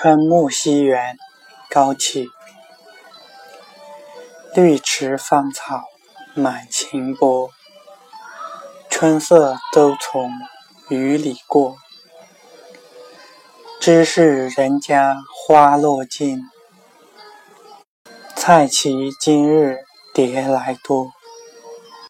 春暮西园高起，绿池芳草满晴波。春色都从雨里过。知是人家花落尽。菜畦今日蝶来多。